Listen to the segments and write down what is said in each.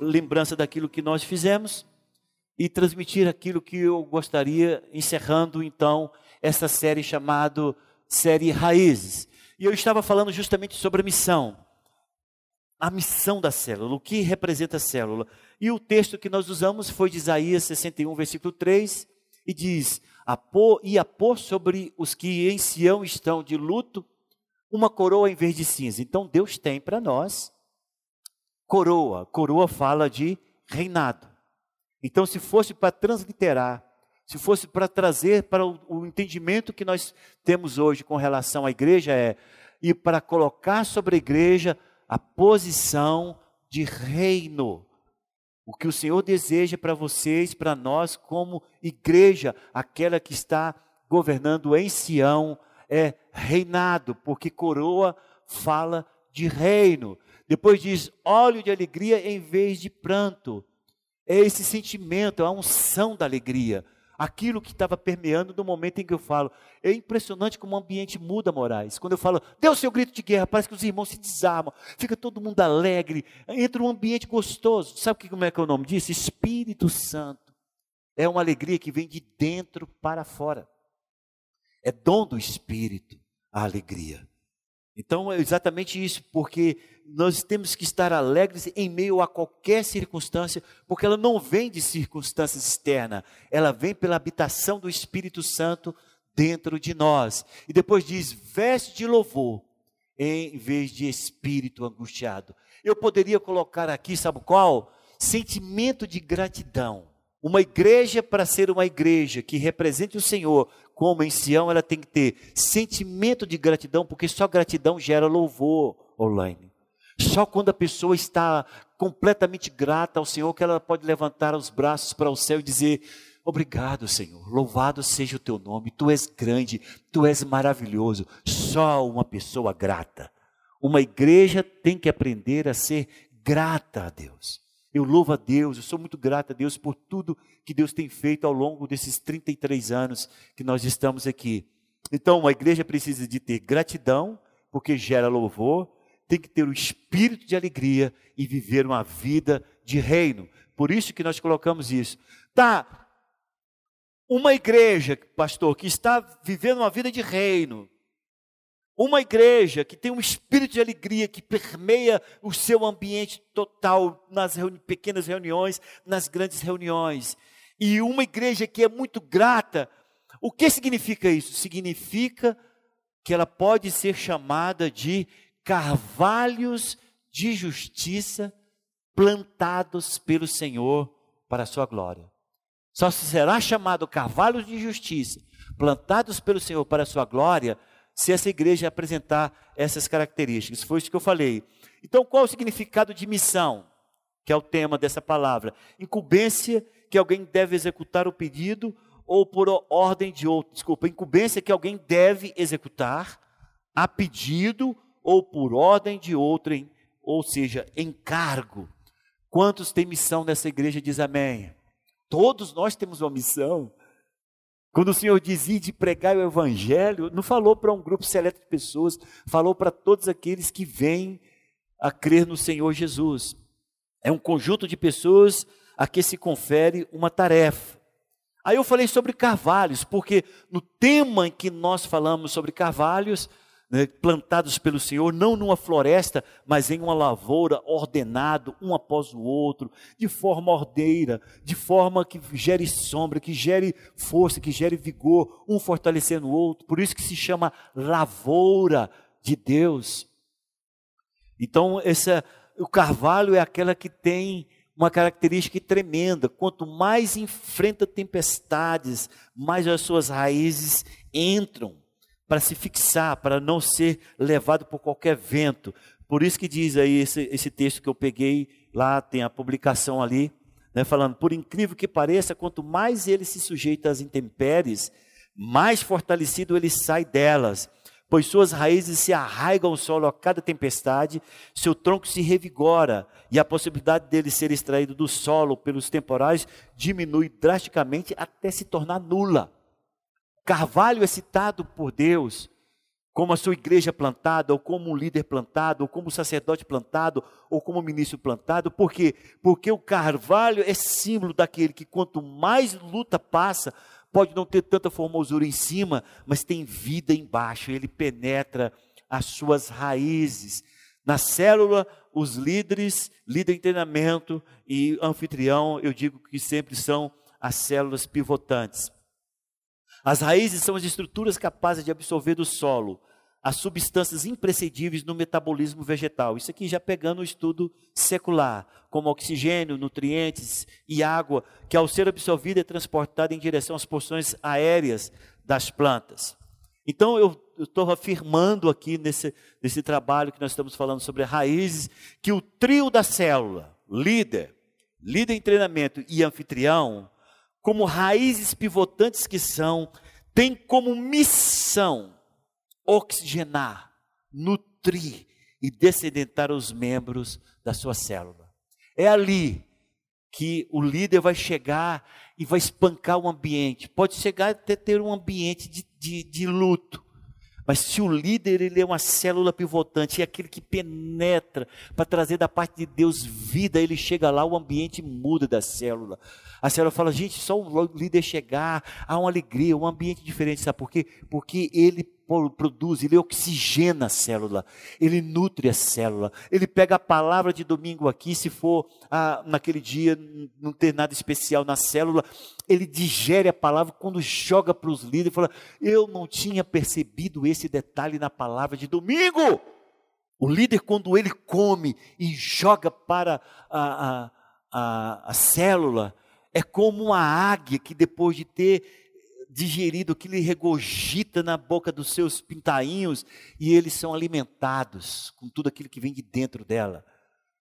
lembrança daquilo que nós fizemos e transmitir aquilo que eu gostaria, encerrando então essa série chamada Série Raízes. E eu estava falando justamente sobre a missão. A missão da célula, o que representa a célula. E o texto que nós usamos foi de Isaías 61, versículo 3, e diz: a pôr, E a pôr sobre os que em Sião estão de luto uma coroa em vez de cinza. Então Deus tem para nós coroa. Coroa fala de reinado. Então, se fosse para transliterar, se fosse para trazer para o, o, entendimento que nós temos hoje com relação à igreja, é e para colocar sobre a igreja a posição de reino. O que o Senhor deseja para vocês, para nós, como igreja, aquela que está governando em Sião, é reinado, porque coroa fala de reino. Depois diz óleo de alegria em vez de pranto. É esse sentimento, é a unção da alegria. Aquilo que estava permeando no momento em que eu falo. É impressionante como o ambiente muda, Moraes. Quando eu falo, o seu grito de guerra, parece que os irmãos se desarmam, fica todo mundo alegre, entra um ambiente gostoso. Sabe como é que é o nome disso? Espírito Santo. É uma alegria que vem de dentro para fora. É dom do Espírito a alegria. Então é exatamente isso, porque nós temos que estar alegres em meio a qualquer circunstância, porque ela não vem de circunstâncias externas, ela vem pela habitação do Espírito Santo dentro de nós. E depois diz: veste de louvor, em vez de espírito angustiado. Eu poderia colocar aqui, sabe qual? Sentimento de gratidão. Uma igreja, para ser uma igreja que represente o Senhor, como em Sião, ela tem que ter sentimento de gratidão, porque só gratidão gera louvor online. Só quando a pessoa está completamente grata ao Senhor que ela pode levantar os braços para o céu e dizer: Obrigado, Senhor. Louvado seja o teu nome. Tu és grande, tu és maravilhoso. Só uma pessoa grata. Uma igreja tem que aprender a ser grata a Deus. Eu louvo a Deus, eu sou muito grato a Deus por tudo que Deus tem feito ao longo desses 33 anos que nós estamos aqui. Então, a igreja precisa de ter gratidão, porque gera louvor, tem que ter o espírito de alegria e viver uma vida de reino. Por isso que nós colocamos isso. Tá, uma igreja, pastor, que está vivendo uma vida de reino, uma igreja que tem um espírito de alegria que permeia o seu ambiente total nas reuni pequenas reuniões, nas grandes reuniões. E uma igreja que é muito grata. O que significa isso? Significa que ela pode ser chamada de carvalhos de justiça plantados pelo Senhor para a sua glória. Só será chamado carvalhos de justiça plantados pelo Senhor para a sua glória se essa igreja apresentar essas características. Foi isso que eu falei. Então, qual o significado de missão? Que é o tema dessa palavra. Incumbência que alguém deve executar o pedido ou por ordem de outro. Desculpa, incumbência que alguém deve executar a pedido ou por ordem de outrem, ou seja, encargo. Quantos têm missão nessa igreja? Diz amém. Todos nós temos uma missão. Quando o Senhor dizia de pregar o Evangelho, não falou para um grupo seleto de pessoas, falou para todos aqueles que vêm a crer no Senhor Jesus. É um conjunto de pessoas a que se confere uma tarefa. Aí eu falei sobre carvalhos, porque no tema em que nós falamos sobre carvalhos, né, plantados pelo Senhor, não numa floresta, mas em uma lavoura, ordenado, um após o outro, de forma ordeira, de forma que gere sombra, que gere força, que gere vigor, um fortalecendo o outro. Por isso que se chama lavoura de Deus. Então, essa, o carvalho é aquela que tem uma característica tremenda. Quanto mais enfrenta tempestades, mais as suas raízes entram para se fixar, para não ser levado por qualquer vento. Por isso que diz aí esse, esse texto que eu peguei, lá tem a publicação ali, né, falando, por incrível que pareça, quanto mais ele se sujeita às intempéries, mais fortalecido ele sai delas, pois suas raízes se arraigam ao solo a cada tempestade, seu tronco se revigora e a possibilidade dele ser extraído do solo pelos temporais diminui drasticamente até se tornar nula. Carvalho é citado por Deus como a sua igreja plantada, ou como um líder plantado, ou como um sacerdote plantado, ou como um ministro plantado, por quê? Porque o carvalho é símbolo daquele que quanto mais luta passa, pode não ter tanta formosura em cima, mas tem vida embaixo, ele penetra as suas raízes. Na célula, os líderes, líder em treinamento e anfitrião, eu digo que sempre são as células pivotantes. As raízes são as estruturas capazes de absorver do solo as substâncias imprescindíveis no metabolismo vegetal. Isso aqui já pegando o estudo secular, como oxigênio, nutrientes e água, que ao ser absorvida é transportada em direção às porções aéreas das plantas. Então eu estou afirmando aqui nesse, nesse trabalho que nós estamos falando sobre raízes, que o trio da célula, líder, líder em treinamento e anfitrião, como raízes pivotantes que são, tem como missão oxigenar, nutrir e descedentar os membros da sua célula. É ali que o líder vai chegar e vai espancar o ambiente. Pode chegar até ter um ambiente de, de, de luto. Mas se o líder ele é uma célula pivotante, é aquele que penetra para trazer da parte de Deus vida, ele chega lá, o ambiente muda da célula. A célula fala, gente, só o líder chegar, há uma alegria, um ambiente diferente, sabe por quê? Porque ele produz, ele oxigena a célula, ele nutre a célula, ele pega a palavra de domingo aqui, se for ah, naquele dia não ter nada especial na célula, ele digere a palavra quando joga para os líderes, fala, eu não tinha percebido esse detalhe na palavra de domingo. O líder, quando ele come e joga para a, a, a, a célula, é como uma águia que depois de ter digerido aquilo ele regogita na boca dos seus pintainhos e eles são alimentados com tudo aquilo que vem de dentro dela.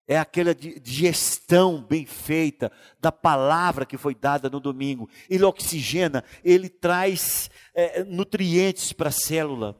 É aquela digestão bem feita da palavra que foi dada no domingo. Ele oxigena, ele traz é, nutrientes para a célula,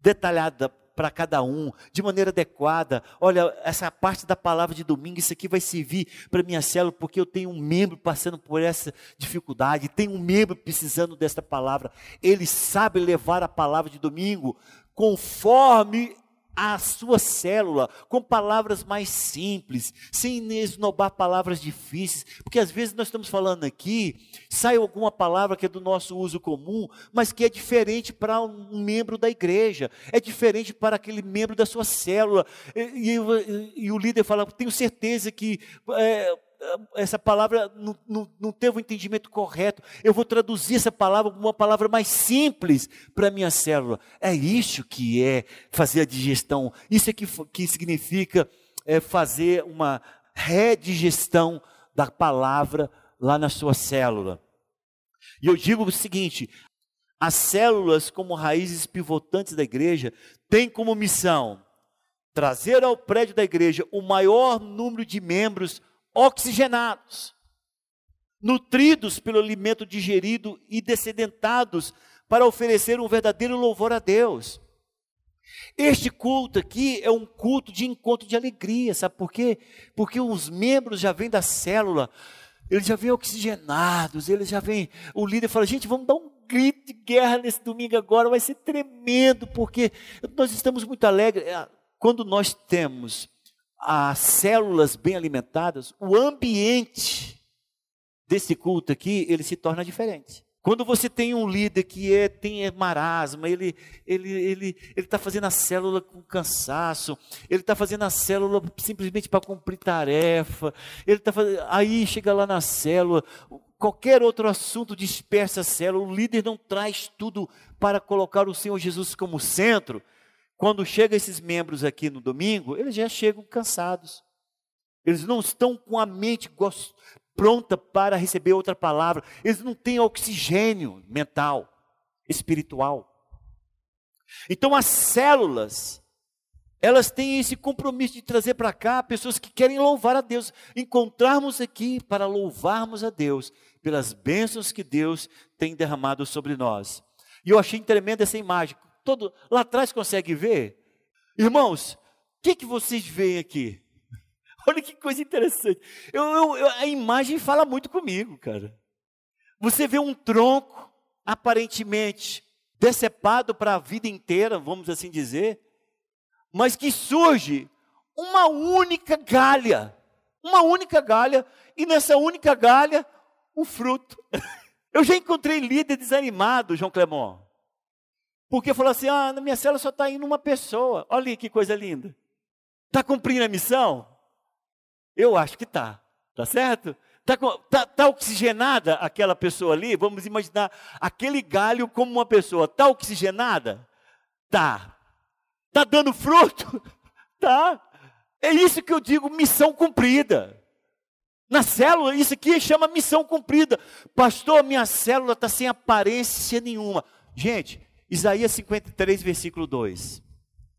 detalhada para cada um, de maneira adequada. Olha, essa parte da palavra de domingo, isso aqui vai servir para minha célula, porque eu tenho um membro passando por essa dificuldade, tem um membro precisando desta palavra. Ele sabe levar a palavra de domingo conforme a sua célula com palavras mais simples, sem esnobar palavras difíceis, porque às vezes nós estamos falando aqui, sai alguma palavra que é do nosso uso comum, mas que é diferente para um membro da igreja, é diferente para aquele membro da sua célula, e, e, e o líder fala: tenho certeza que. É, essa palavra não, não, não, teve o um entendimento correto. Eu vou traduzir essa palavra como uma palavra mais simples para a minha célula. É isso que é fazer a digestão. Isso é que, que significa é, fazer uma redigestão da palavra lá na sua célula. E eu digo o seguinte: as células, como raízes pivotantes da igreja, têm como missão trazer ao prédio da igreja o maior número de membros oxigenados, nutridos pelo alimento digerido e descedentados para oferecer um verdadeiro louvor a Deus. Este culto aqui é um culto de encontro de alegria, sabe por quê? Porque os membros já vêm da célula, eles já vêm oxigenados, eles já vêm. O líder fala: gente, vamos dar um grito de guerra nesse domingo agora, vai ser tremendo, porque nós estamos muito alegres. É, quando nós temos as células bem alimentadas, o ambiente desse culto aqui, ele se torna diferente. Quando você tem um líder que é, tem marasma, ele ele ele ele está fazendo a célula com cansaço, ele está fazendo a célula simplesmente para cumprir tarefa, ele está fazendo, aí chega lá na célula, qualquer outro assunto dispersa a célula, o líder não traz tudo para colocar o Senhor Jesus como centro. Quando chegam esses membros aqui no domingo, eles já chegam cansados. Eles não estão com a mente pronta para receber outra palavra. Eles não têm oxigênio mental, espiritual. Então as células elas têm esse compromisso de trazer para cá pessoas que querem louvar a Deus. Encontrarmos aqui para louvarmos a Deus pelas bênçãos que Deus tem derramado sobre nós. E eu achei tremenda essa imagem. Todo, lá atrás consegue ver? Irmãos, o que, que vocês veem aqui? Olha que coisa interessante. Eu, eu, eu, a imagem fala muito comigo, cara. Você vê um tronco, aparentemente decepado para a vida inteira, vamos assim dizer, mas que surge uma única galha, uma única galha, e nessa única galha, o fruto. Eu já encontrei líder desanimado, João Clemon, porque falou assim: ah, na minha célula só está indo uma pessoa, olha que coisa linda. Está cumprindo a missão? Eu acho que está, tá certo? Está tá, tá oxigenada aquela pessoa ali? Vamos imaginar aquele galho como uma pessoa. Está oxigenada? Tá. Está dando fruto? Tá. É isso que eu digo, missão cumprida. Na célula, isso aqui chama missão cumprida. Pastor, minha célula está sem aparência nenhuma. Gente, Isaías 53, versículo 2.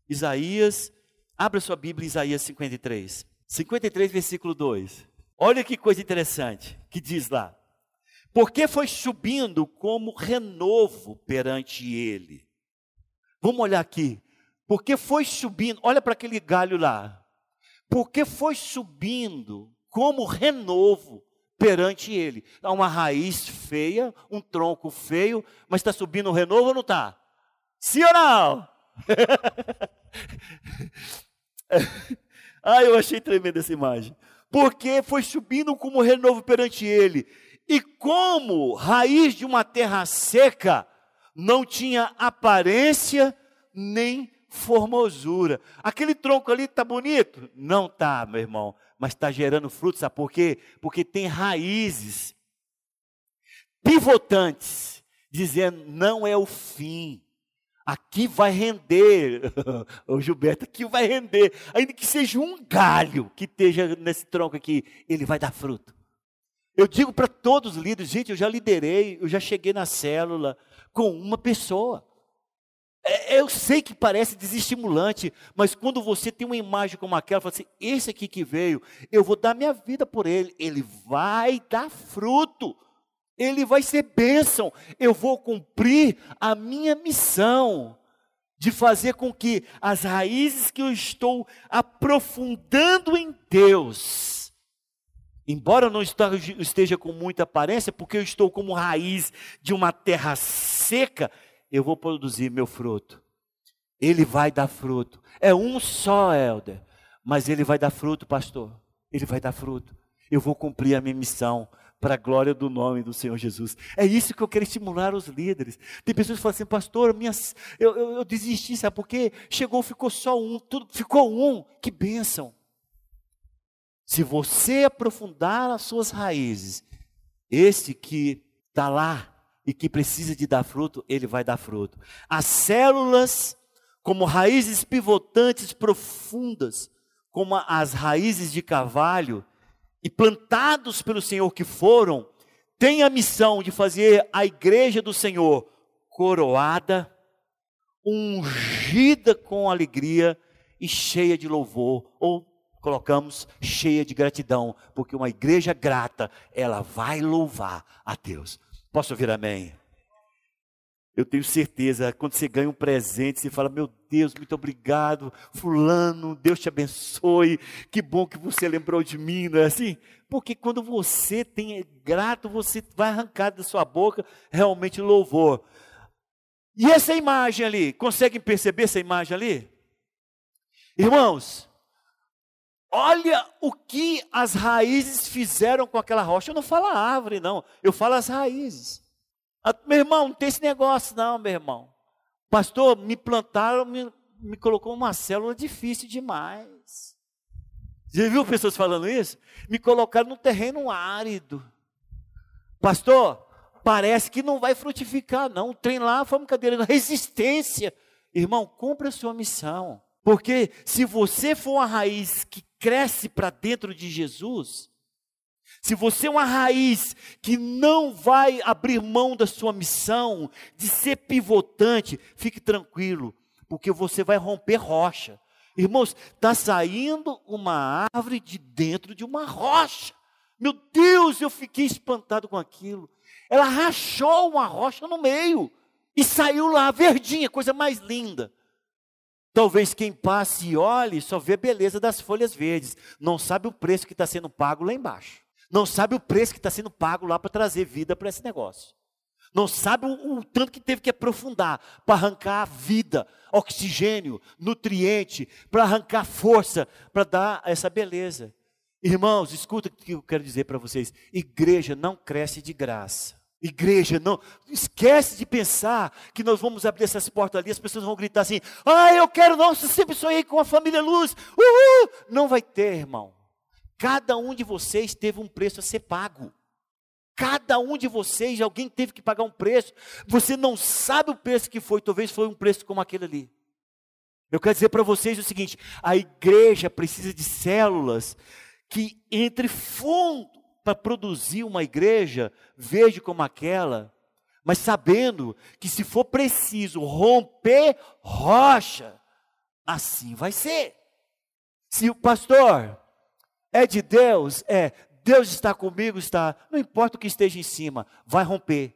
Isaías, abra sua Bíblia, Isaías 53. 53, versículo 2. Olha que coisa interessante que diz lá. Porque foi subindo como renovo perante ele. Vamos olhar aqui. Porque foi subindo, olha para aquele galho lá. Porque foi subindo como renovo perante ele. Há uma raiz feia, um tronco feio, mas está subindo o renovo ou não está? Sim ou não? ah, eu achei tremenda essa imagem porque foi subindo como renovo perante ele. E como raiz de uma terra seca, não tinha aparência nem formosura. Aquele tronco ali está bonito? Não está, meu irmão, mas está gerando frutos, sabe por quê? Porque tem raízes pivotantes, dizendo: não é o fim. Aqui vai render, o Gilberto, aqui vai render. Ainda que seja um galho que esteja nesse tronco aqui, ele vai dar fruto. Eu digo para todos os líderes, gente, eu já liderei, eu já cheguei na célula com uma pessoa. É, eu sei que parece desestimulante, mas quando você tem uma imagem como aquela, fala assim: esse aqui que veio, eu vou dar minha vida por ele, ele vai dar fruto ele vai ser bênção. Eu vou cumprir a minha missão de fazer com que as raízes que eu estou aprofundando em Deus, embora eu não esteja com muita aparência, porque eu estou como raiz de uma terra seca, eu vou produzir meu fruto. Ele vai dar fruto. É um só, Helder, mas ele vai dar fruto, pastor. Ele vai dar fruto. Eu vou cumprir a minha missão para a glória do nome do Senhor Jesus. É isso que eu quero estimular os líderes. Tem pessoas que falam assim, pastor, minha, eu, eu, eu desisti, sabe por quê? Chegou, ficou só um, tudo, ficou um, que bênção. Se você aprofundar as suas raízes, esse que está lá e que precisa de dar fruto, ele vai dar fruto. As células, como raízes pivotantes profundas, como as raízes de carvalho, e plantados pelo Senhor que foram, têm a missão de fazer a igreja do Senhor coroada, ungida com alegria e cheia de louvor, ou colocamos cheia de gratidão, porque uma igreja grata, ela vai louvar a Deus. Posso ouvir amém? Eu tenho certeza, quando você ganha um presente, você fala: Meu Deus, muito obrigado, Fulano, Deus te abençoe, que bom que você lembrou de mim, não é assim? Porque quando você tem é grato, você vai arrancar da sua boca realmente louvor. E essa imagem ali, conseguem perceber essa imagem ali? Irmãos, olha o que as raízes fizeram com aquela rocha. Eu não falo a árvore, não, eu falo as raízes. Ah, meu irmão, não tem esse negócio, não, meu irmão. Pastor, me plantaram, me, me colocou uma célula difícil demais. Já viu pessoas falando isso? Me colocaram num terreno árido. Pastor, parece que não vai frutificar, não. O trem lá foi uma cadeira de resistência. Irmão, cumpra a sua missão. Porque se você for uma raiz que cresce para dentro de Jesus, se você é uma raiz que não vai abrir mão da sua missão, de ser pivotante, fique tranquilo, porque você vai romper rocha. Irmãos, está saindo uma árvore de dentro de uma rocha. Meu Deus, eu fiquei espantado com aquilo. Ela rachou uma rocha no meio e saiu lá verdinha, coisa mais linda. Talvez quem passe e olhe só vê a beleza das folhas verdes, não sabe o preço que está sendo pago lá embaixo, não sabe o preço que está sendo pago lá para trazer vida para esse negócio. Não sabe o, o, tanto que teve que aprofundar para arrancar vida, oxigênio, nutriente, para arrancar força, para dar essa beleza. Irmãos, escuta o que eu quero dizer para vocês: igreja não cresce de graça. Igreja, não esquece de pensar que nós vamos abrir essas portas ali, as pessoas vão gritar assim: "Ah, eu quero, nossa, sempre sonhei com a família Luz". Uhul! Não vai ter, irmão. Cada um de vocês teve um preço a ser pago. Cada um de vocês, alguém teve que pagar um preço. Você não sabe o preço que foi, talvez foi um preço como aquele ali. Eu quero dizer para vocês o seguinte: a igreja precisa de células que entre fundo para produzir uma igreja verde como aquela, mas sabendo que se for preciso romper rocha, assim vai ser. Se o pastor é de Deus, é. Deus está comigo, está. Não importa o que esteja em cima, vai romper,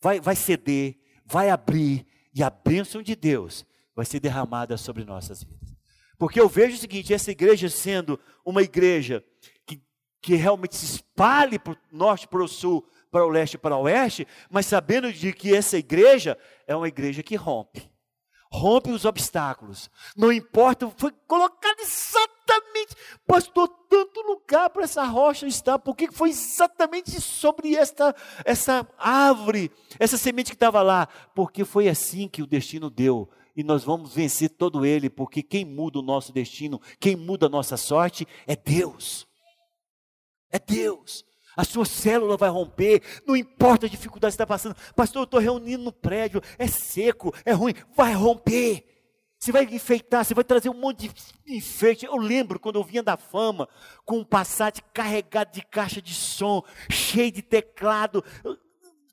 vai, vai ceder, vai abrir, e a bênção de Deus vai ser derramada sobre nossas vidas. Porque eu vejo o seguinte: essa igreja sendo uma igreja que, que realmente se espalhe para o norte, para o sul, para o leste, para o oeste, mas sabendo de que essa igreja é uma igreja que rompe. Rompe os obstáculos. Não importa, foi colocado exatamente, pastor, tanto lugar para essa rocha estar, porque foi exatamente sobre esta essa árvore, essa semente que estava lá, porque foi assim que o destino deu. E nós vamos vencer todo ele, porque quem muda o nosso destino, quem muda a nossa sorte é Deus. É Deus. A sua célula vai romper, não importa a dificuldade que está passando. Pastor, eu estou reunindo no prédio, é seco, é ruim, vai romper. Você vai enfeitar, você vai trazer um monte de enfeite. Eu lembro quando eu vinha da fama com um Passat carregado de caixa de som, cheio de teclado,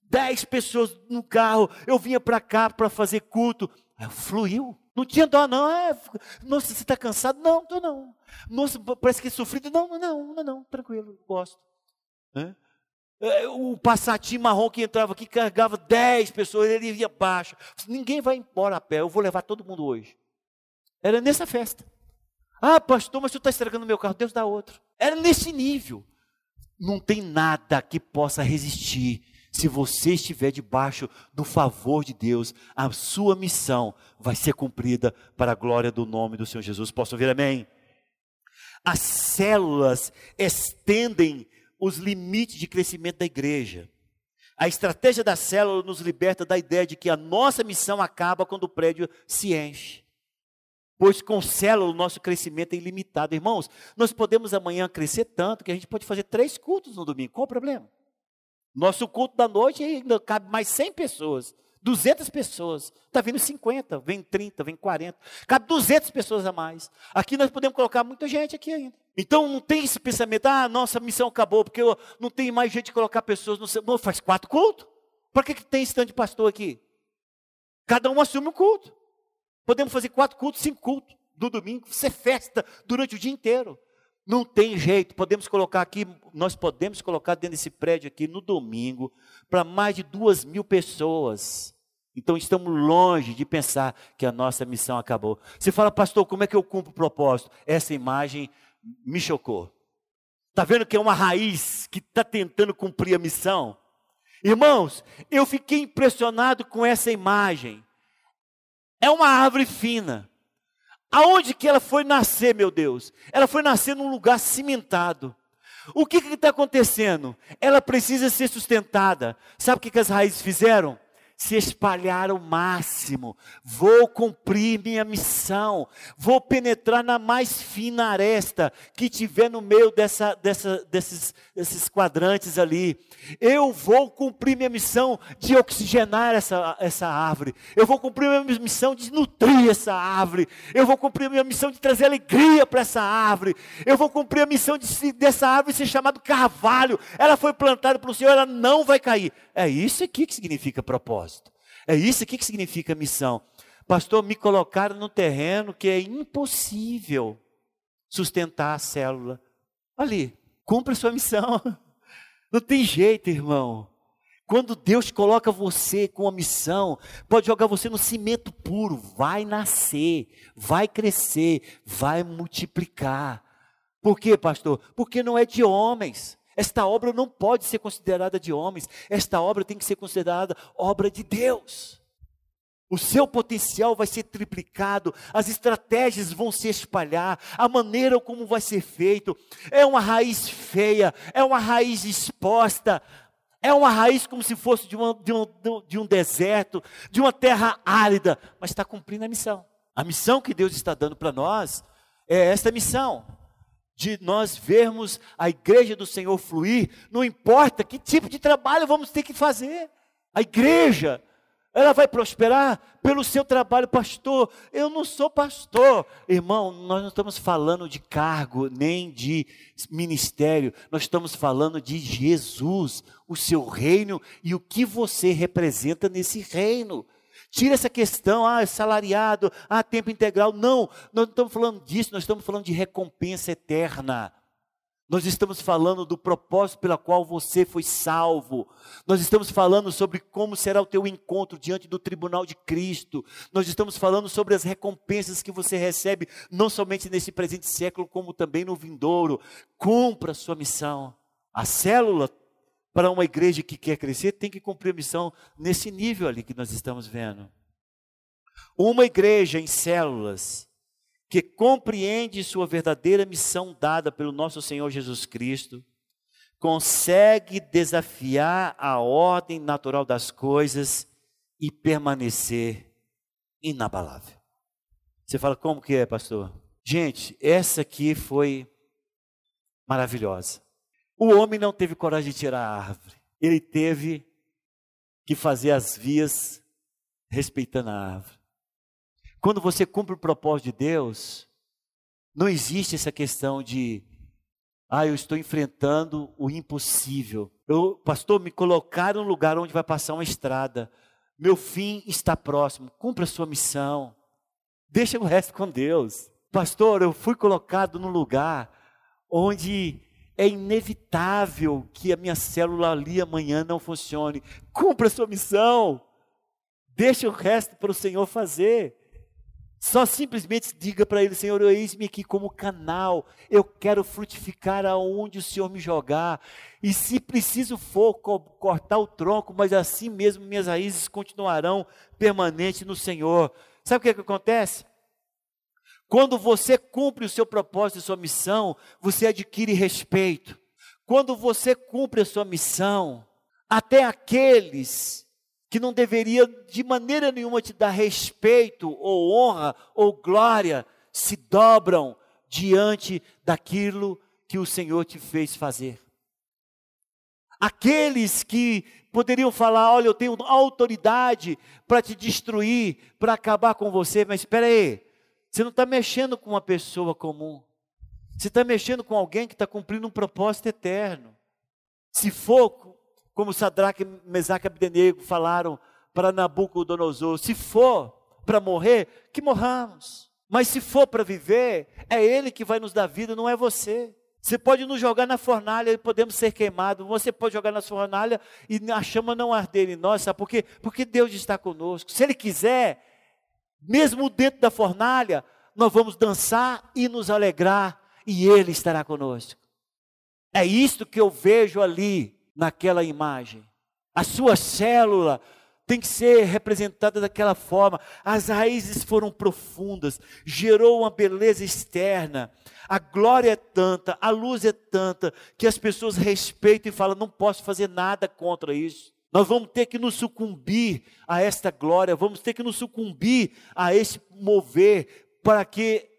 dez pessoas no carro. Eu vinha para cá para fazer culto. Fluiu. Não tinha dó, não. É, nossa, você está cansado? Não, estou não. Nossa, parece que é sofrido. Não, não, não, não, tranquilo, gosto. O passatinho marrom que entrava aqui carregava 10 pessoas, ele ia baixo. Ninguém vai embora a pé, eu vou levar todo mundo hoje. Era nessa festa. Ah, pastor, mas tu está estragando meu carro, Deus dá outro. Era nesse nível. Não tem nada que possa resistir. Se você estiver debaixo do favor de Deus, a sua missão vai ser cumprida para a glória do nome do Senhor Jesus. Posso ouvir amém? As células estendem os limites de crescimento da igreja. A estratégia da célula nos liberta da ideia de que a nossa missão acaba quando o prédio se enche. Pois com célula o nosso crescimento é ilimitado. Irmãos, nós podemos amanhã crescer tanto que a gente pode fazer três cultos no domingo. Qual o problema? Nosso culto da noite ainda cabe mais 100 pessoas. 200 pessoas. Está vindo 50, vem 30, vem 40. Cabe 200 pessoas a mais. Aqui nós podemos colocar muita gente aqui ainda. Então não tem esse pensamento, ah, nossa missão acabou, porque eu não tem mais jeito de colocar pessoas no. Faz quatro cultos? Para que, que tem esse tanto de pastor aqui? Cada um assume um culto. Podemos fazer quatro cultos, cinco cultos no domingo, ser festa durante o dia inteiro. Não tem jeito, podemos colocar aqui, nós podemos colocar dentro desse prédio aqui no domingo, para mais de duas mil pessoas. Então estamos longe de pensar que a nossa missão acabou. Você fala, pastor, como é que eu cumpro o propósito? Essa imagem me chocou. Está vendo que é uma raiz que está tentando cumprir a missão? Irmãos, eu fiquei impressionado com essa imagem. É uma árvore fina. Aonde que ela foi nascer, meu Deus? Ela foi nascer num lugar cimentado. O que está acontecendo? Ela precisa ser sustentada. Sabe o que, que as raízes fizeram? Se espalhar ao máximo. Vou cumprir minha missão. Vou penetrar na mais fina aresta que tiver no meio dessa, dessa, desses, desses quadrantes ali. Eu vou cumprir minha missão de oxigenar essa, essa árvore. Eu vou cumprir minha missão de nutrir essa árvore. Eu vou cumprir minha missão de trazer alegria para essa árvore. Eu vou cumprir a missão de, dessa árvore ser chamada carvalho. Ela foi plantada pelo Senhor, ela não vai cair. É isso aqui que significa propósito. É isso aqui que significa missão. Pastor, me colocaram no terreno que é impossível sustentar a célula. Ali, cumpra sua missão. Não tem jeito, irmão. Quando Deus coloca você com a missão, pode jogar você no cimento puro, vai nascer, vai crescer, vai multiplicar. Por quê, pastor? Porque não é de homens. Esta obra não pode ser considerada de homens. Esta obra tem que ser considerada obra de Deus. O seu potencial vai ser triplicado, as estratégias vão se espalhar, a maneira como vai ser feito. É uma raiz feia, é uma raiz exposta, é uma raiz como se fosse de, uma, de, um, de um deserto, de uma terra árida, mas está cumprindo a missão. A missão que Deus está dando para nós é esta missão de nós vermos a igreja do Senhor fluir, não importa que tipo de trabalho vamos ter que fazer. A igreja ela vai prosperar pelo seu trabalho, pastor. Eu não sou pastor. Irmão, nós não estamos falando de cargo, nem de ministério. Nós estamos falando de Jesus, o seu reino e o que você representa nesse reino. Tira essa questão, ah, é salariado, ah, tempo integral. Não, nós não estamos falando disso, nós estamos falando de recompensa eterna. Nós estamos falando do propósito pela qual você foi salvo. Nós estamos falando sobre como será o teu encontro diante do tribunal de Cristo. Nós estamos falando sobre as recompensas que você recebe, não somente nesse presente século, como também no vindouro. Cumpra a sua missão. A célula para uma igreja que quer crescer tem que cumprir a missão nesse nível ali que nós estamos vendo. Uma igreja em células que compreende sua verdadeira missão dada pelo nosso Senhor Jesus Cristo, consegue desafiar a ordem natural das coisas e permanecer inabalável. Você fala, como que é, pastor? Gente, essa aqui foi maravilhosa. O homem não teve coragem de tirar a árvore, ele teve que fazer as vias respeitando a árvore. Quando você cumpre o propósito de Deus, não existe essa questão de, ah, eu estou enfrentando o impossível. Eu, pastor, me colocaram no lugar onde vai passar uma estrada. Meu fim está próximo. Cumpra a sua missão. Deixa o resto com Deus. Pastor, eu fui colocado no lugar onde é inevitável que a minha célula ali amanhã não funcione. Cumpra a sua missão. Deixa o resto para o Senhor fazer. Só simplesmente diga para ele, Senhor, eis-me aqui como canal, eu quero frutificar aonde o Senhor me jogar, e se preciso for cortar o tronco, mas assim mesmo minhas raízes continuarão permanentes no Senhor. Sabe o que, é que acontece? Quando você cumpre o seu propósito e sua missão, você adquire respeito. Quando você cumpre a sua missão, até aqueles que não deveria de maneira nenhuma te dar respeito, ou honra, ou glória, se dobram diante daquilo que o Senhor te fez fazer. Aqueles que poderiam falar: olha, eu tenho autoridade para te destruir, para acabar com você, mas espera aí, você não está mexendo com uma pessoa comum, você está mexendo com alguém que está cumprindo um propósito eterno. Se for como Sadraque, Mesaque e Abdenego falaram para Nabucodonosor, se for para morrer, que morramos. Mas se for para viver, é Ele que vai nos dar vida, não é você. Você pode nos jogar na fornalha e podemos ser queimados. Você pode jogar na fornalha e a chama não arder em nós. Sabe por quê? Porque Deus está conosco. Se Ele quiser, mesmo dentro da fornalha, nós vamos dançar e nos alegrar e Ele estará conosco. É isto que eu vejo ali naquela imagem. A sua célula tem que ser representada daquela forma. As raízes foram profundas, gerou uma beleza externa. A glória é tanta, a luz é tanta, que as pessoas respeitam e falam: não posso fazer nada contra isso. Nós vamos ter que nos sucumbir a esta glória, vamos ter que nos sucumbir a esse mover, para que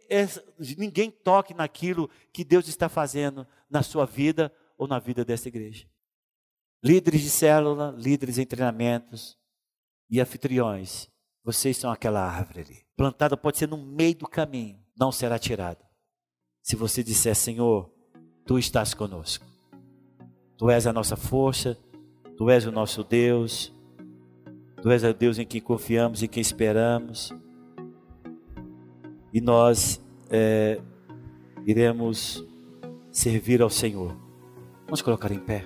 ninguém toque naquilo que Deus está fazendo na sua vida ou na vida dessa igreja líderes de célula, líderes em treinamentos e anfitriões. Vocês são aquela árvore ali. Plantada pode ser no meio do caminho, não será tirada. Se você disser, Senhor, tu estás conosco. Tu és a nossa força, Tu és o nosso Deus, Tu és o Deus em quem confiamos, em quem esperamos, e nós é, iremos servir ao Senhor. Vamos colocar em pé.